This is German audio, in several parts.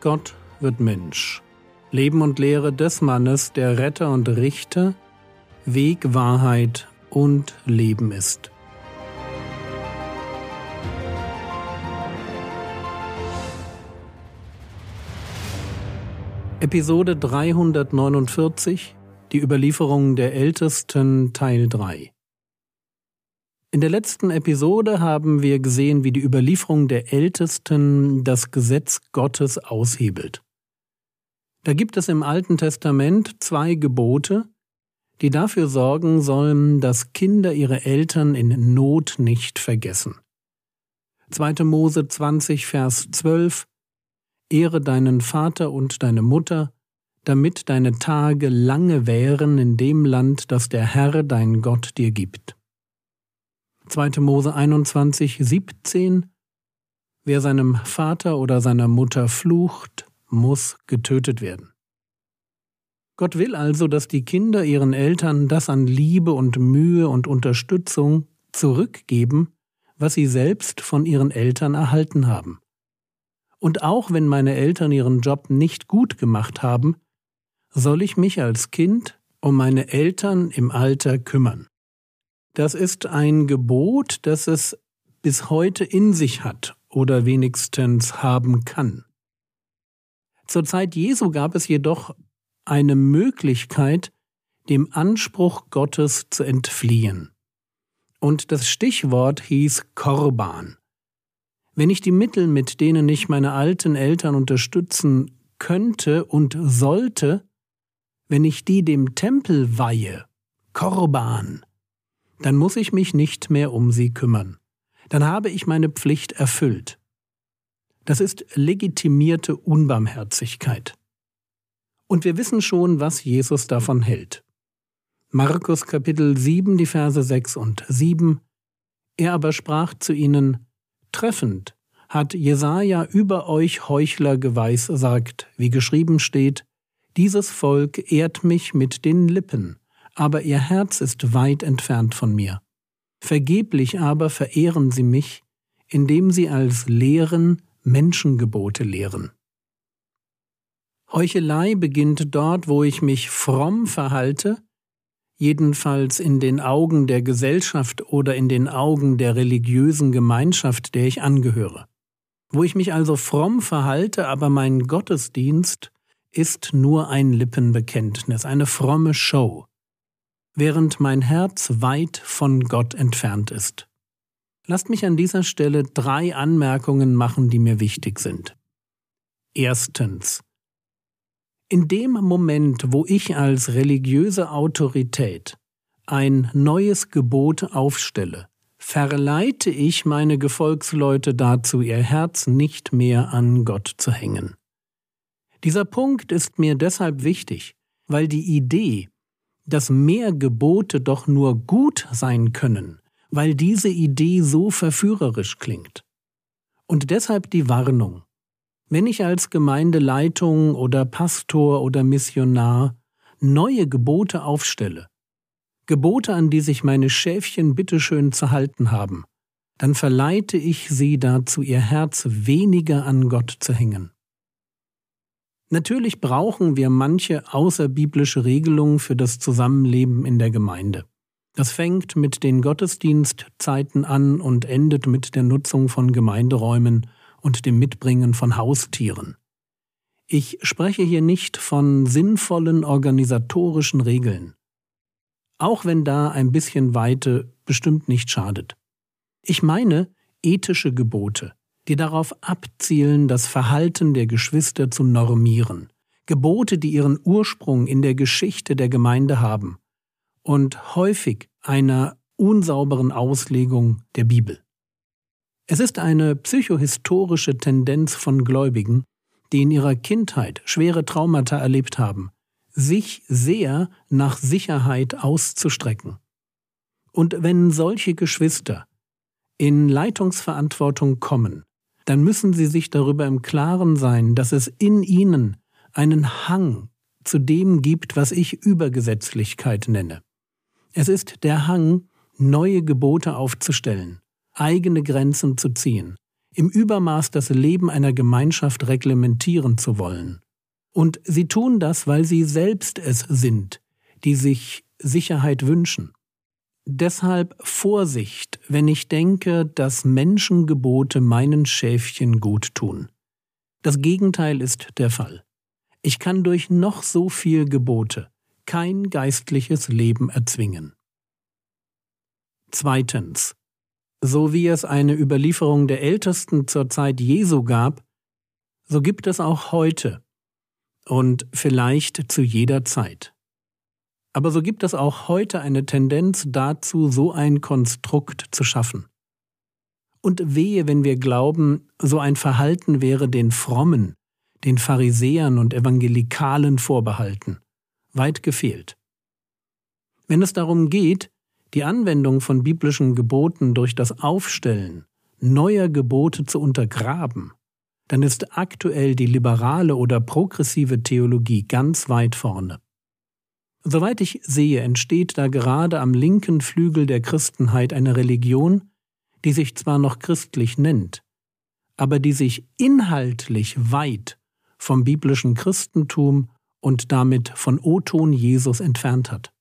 Gott wird Mensch. Leben und Lehre des Mannes, der Retter und Richter, Weg, Wahrheit und Leben ist. Episode 349 Die Überlieferung der Ältesten Teil 3 in der letzten Episode haben wir gesehen, wie die Überlieferung der Ältesten das Gesetz Gottes aushebelt. Da gibt es im Alten Testament zwei Gebote, die dafür sorgen sollen, dass Kinder ihre Eltern in Not nicht vergessen. 2. Mose 20, Vers 12 Ehre deinen Vater und deine Mutter, damit deine Tage lange wären in dem Land, das der Herr dein Gott dir gibt. 2. Mose 21, 17 Wer seinem Vater oder seiner Mutter flucht, muss getötet werden. Gott will also, dass die Kinder ihren Eltern das an Liebe und Mühe und Unterstützung zurückgeben, was sie selbst von ihren Eltern erhalten haben. Und auch wenn meine Eltern ihren Job nicht gut gemacht haben, soll ich mich als Kind um meine Eltern im Alter kümmern. Das ist ein Gebot, das es bis heute in sich hat oder wenigstens haben kann. Zur Zeit Jesu gab es jedoch eine Möglichkeit, dem Anspruch Gottes zu entfliehen. Und das Stichwort hieß Korban. Wenn ich die Mittel, mit denen ich meine alten Eltern unterstützen könnte und sollte, wenn ich die dem Tempel weihe, Korban, dann muss ich mich nicht mehr um sie kümmern. Dann habe ich meine Pflicht erfüllt. Das ist legitimierte Unbarmherzigkeit. Und wir wissen schon, was Jesus davon hält. Markus Kapitel 7, die Verse 6 und 7. Er aber sprach zu ihnen, Treffend hat Jesaja über euch Heuchler geweissagt, wie geschrieben steht, dieses Volk ehrt mich mit den Lippen, aber ihr Herz ist weit entfernt von mir. Vergeblich aber verehren sie mich, indem sie als Lehren Menschengebote lehren. Heuchelei beginnt dort, wo ich mich fromm verhalte, jedenfalls in den Augen der Gesellschaft oder in den Augen der religiösen Gemeinschaft, der ich angehöre. Wo ich mich also fromm verhalte, aber mein Gottesdienst ist nur ein Lippenbekenntnis, eine fromme Show, während mein Herz weit von Gott entfernt ist. Lasst mich an dieser Stelle drei Anmerkungen machen, die mir wichtig sind. Erstens. In dem Moment, wo ich als religiöse Autorität ein neues Gebot aufstelle, verleite ich meine Gefolgsleute dazu, ihr Herz nicht mehr an Gott zu hängen. Dieser Punkt ist mir deshalb wichtig, weil die Idee, dass mehr Gebote doch nur gut sein können, weil diese Idee so verführerisch klingt. Und deshalb die Warnung. Wenn ich als Gemeindeleitung oder Pastor oder Missionar neue Gebote aufstelle, Gebote, an die sich meine Schäfchen bitteschön zu halten haben, dann verleite ich sie dazu, ihr Herz weniger an Gott zu hängen. Natürlich brauchen wir manche außerbiblische Regelungen für das Zusammenleben in der Gemeinde. Das fängt mit den Gottesdienstzeiten an und endet mit der Nutzung von Gemeinderäumen und dem Mitbringen von Haustieren. Ich spreche hier nicht von sinnvollen organisatorischen Regeln, auch wenn da ein bisschen Weite bestimmt nicht schadet. Ich meine ethische Gebote, die darauf abzielen, das Verhalten der Geschwister zu normieren, Gebote, die ihren Ursprung in der Geschichte der Gemeinde haben und häufig einer unsauberen Auslegung der Bibel. Es ist eine psychohistorische Tendenz von Gläubigen, die in ihrer Kindheit schwere Traumata erlebt haben, sich sehr nach Sicherheit auszustrecken. Und wenn solche Geschwister in Leitungsverantwortung kommen, dann müssen Sie sich darüber im Klaren sein, dass es in Ihnen einen Hang zu dem gibt, was ich Übergesetzlichkeit nenne. Es ist der Hang, neue Gebote aufzustellen, eigene Grenzen zu ziehen, im Übermaß das Leben einer Gemeinschaft reglementieren zu wollen. Und sie tun das, weil sie selbst es sind, die sich Sicherheit wünschen. Deshalb Vorsicht, wenn ich denke, dass Menschengebote meinen Schäfchen gut tun. Das Gegenteil ist der Fall. Ich kann durch noch so viel Gebote kein geistliches Leben erzwingen. Zweitens. So wie es eine Überlieferung der Ältesten zur Zeit Jesu gab, so gibt es auch heute und vielleicht zu jeder Zeit. Aber so gibt es auch heute eine Tendenz dazu, so ein Konstrukt zu schaffen. Und wehe, wenn wir glauben, so ein Verhalten wäre den Frommen, den Pharisäern und Evangelikalen vorbehalten. Weit gefehlt. Wenn es darum geht, die Anwendung von biblischen Geboten durch das Aufstellen neuer Gebote zu untergraben, dann ist aktuell die liberale oder progressive Theologie ganz weit vorne. Soweit ich sehe, entsteht da gerade am linken Flügel der Christenheit eine Religion, die sich zwar noch christlich nennt, aber die sich inhaltlich weit vom biblischen Christentum und damit von O-Ton Jesus entfernt hat.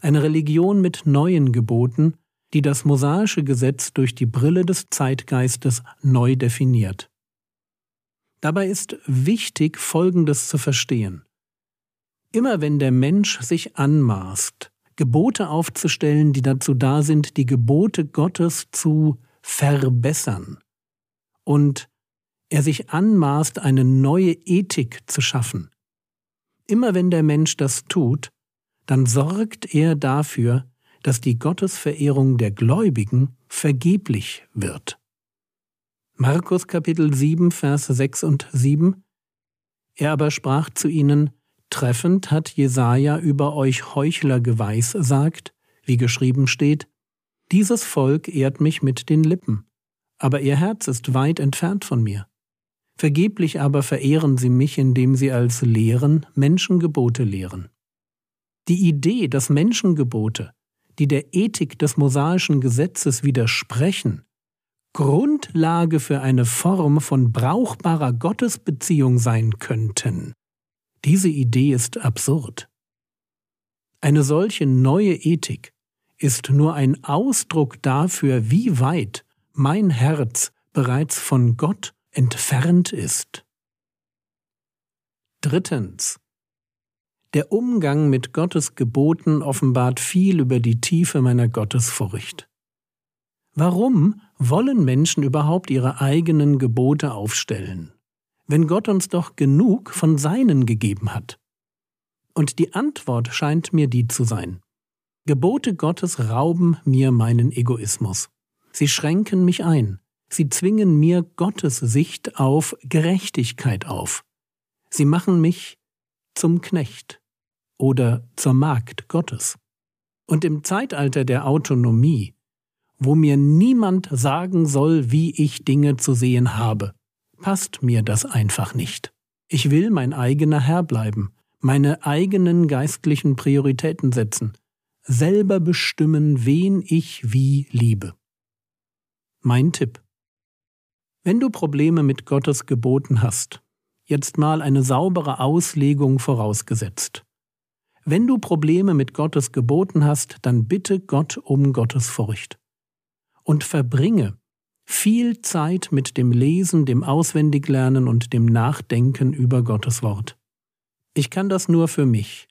Eine Religion mit neuen Geboten, die das mosaische Gesetz durch die Brille des Zeitgeistes neu definiert. Dabei ist wichtig, Folgendes zu verstehen. Immer wenn der Mensch sich anmaßt, Gebote aufzustellen, die dazu da sind, die Gebote Gottes zu verbessern, und er sich anmaßt, eine neue Ethik zu schaffen, immer wenn der Mensch das tut, dann sorgt er dafür, dass die Gottesverehrung der Gläubigen vergeblich wird. Markus Kapitel 7, Vers 6 und 7 Er aber sprach zu ihnen, Treffend hat Jesaja über euch Heuchler geweissagt, wie geschrieben steht, dieses Volk ehrt mich mit den Lippen, aber ihr Herz ist weit entfernt von mir. Vergeblich aber verehren sie mich, indem sie als Lehren Menschengebote lehren. Die Idee, dass Menschengebote, die der Ethik des mosaischen Gesetzes widersprechen, Grundlage für eine Form von brauchbarer Gottesbeziehung sein könnten, diese Idee ist absurd. Eine solche neue Ethik ist nur ein Ausdruck dafür, wie weit mein Herz bereits von Gott entfernt ist. Drittens. Der Umgang mit Gottes Geboten offenbart viel über die Tiefe meiner Gottesfurcht. Warum wollen Menschen überhaupt ihre eigenen Gebote aufstellen, wenn Gott uns doch genug von seinen gegeben hat? Und die Antwort scheint mir die zu sein. Gebote Gottes rauben mir meinen Egoismus. Sie schränken mich ein. Sie zwingen mir Gottes Sicht auf Gerechtigkeit auf. Sie machen mich zum Knecht oder zur Magd Gottes. Und im Zeitalter der Autonomie wo mir niemand sagen soll, wie ich Dinge zu sehen habe. Passt mir das einfach nicht. Ich will mein eigener Herr bleiben, meine eigenen geistlichen Prioritäten setzen, selber bestimmen, wen ich wie liebe. Mein Tipp. Wenn du Probleme mit Gottes Geboten hast, jetzt mal eine saubere Auslegung vorausgesetzt. Wenn du Probleme mit Gottes Geboten hast, dann bitte Gott um Gottes Furcht und verbringe viel Zeit mit dem Lesen, dem Auswendiglernen und dem Nachdenken über Gottes Wort. Ich kann das nur für mich,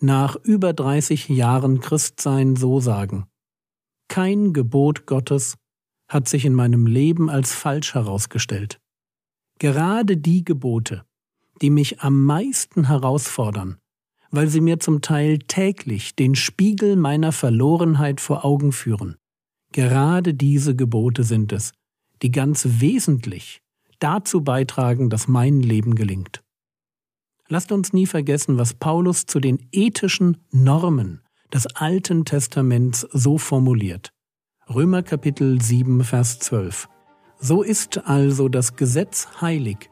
nach über 30 Jahren Christsein so sagen. Kein Gebot Gottes hat sich in meinem Leben als falsch herausgestellt. Gerade die Gebote, die mich am meisten herausfordern, weil sie mir zum Teil täglich den Spiegel meiner Verlorenheit vor Augen führen, Gerade diese Gebote sind es, die ganz wesentlich dazu beitragen, dass mein Leben gelingt. Lasst uns nie vergessen, was Paulus zu den ethischen Normen des Alten Testaments so formuliert. Römer Kapitel 7, Vers 12. So ist also das Gesetz heilig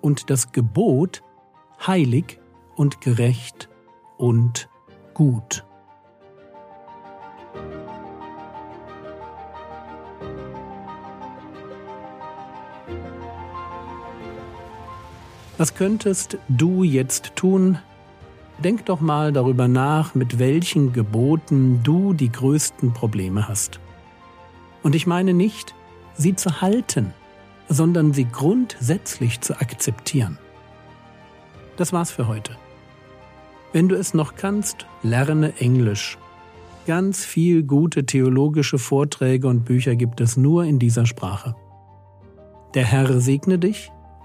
und das Gebot heilig und gerecht und gut. Was könntest du jetzt tun? Denk doch mal darüber nach, mit welchen Geboten du die größten Probleme hast. Und ich meine nicht, sie zu halten, sondern sie grundsätzlich zu akzeptieren. Das war's für heute. Wenn du es noch kannst, lerne Englisch. Ganz viel gute theologische Vorträge und Bücher gibt es nur in dieser Sprache. Der Herr segne dich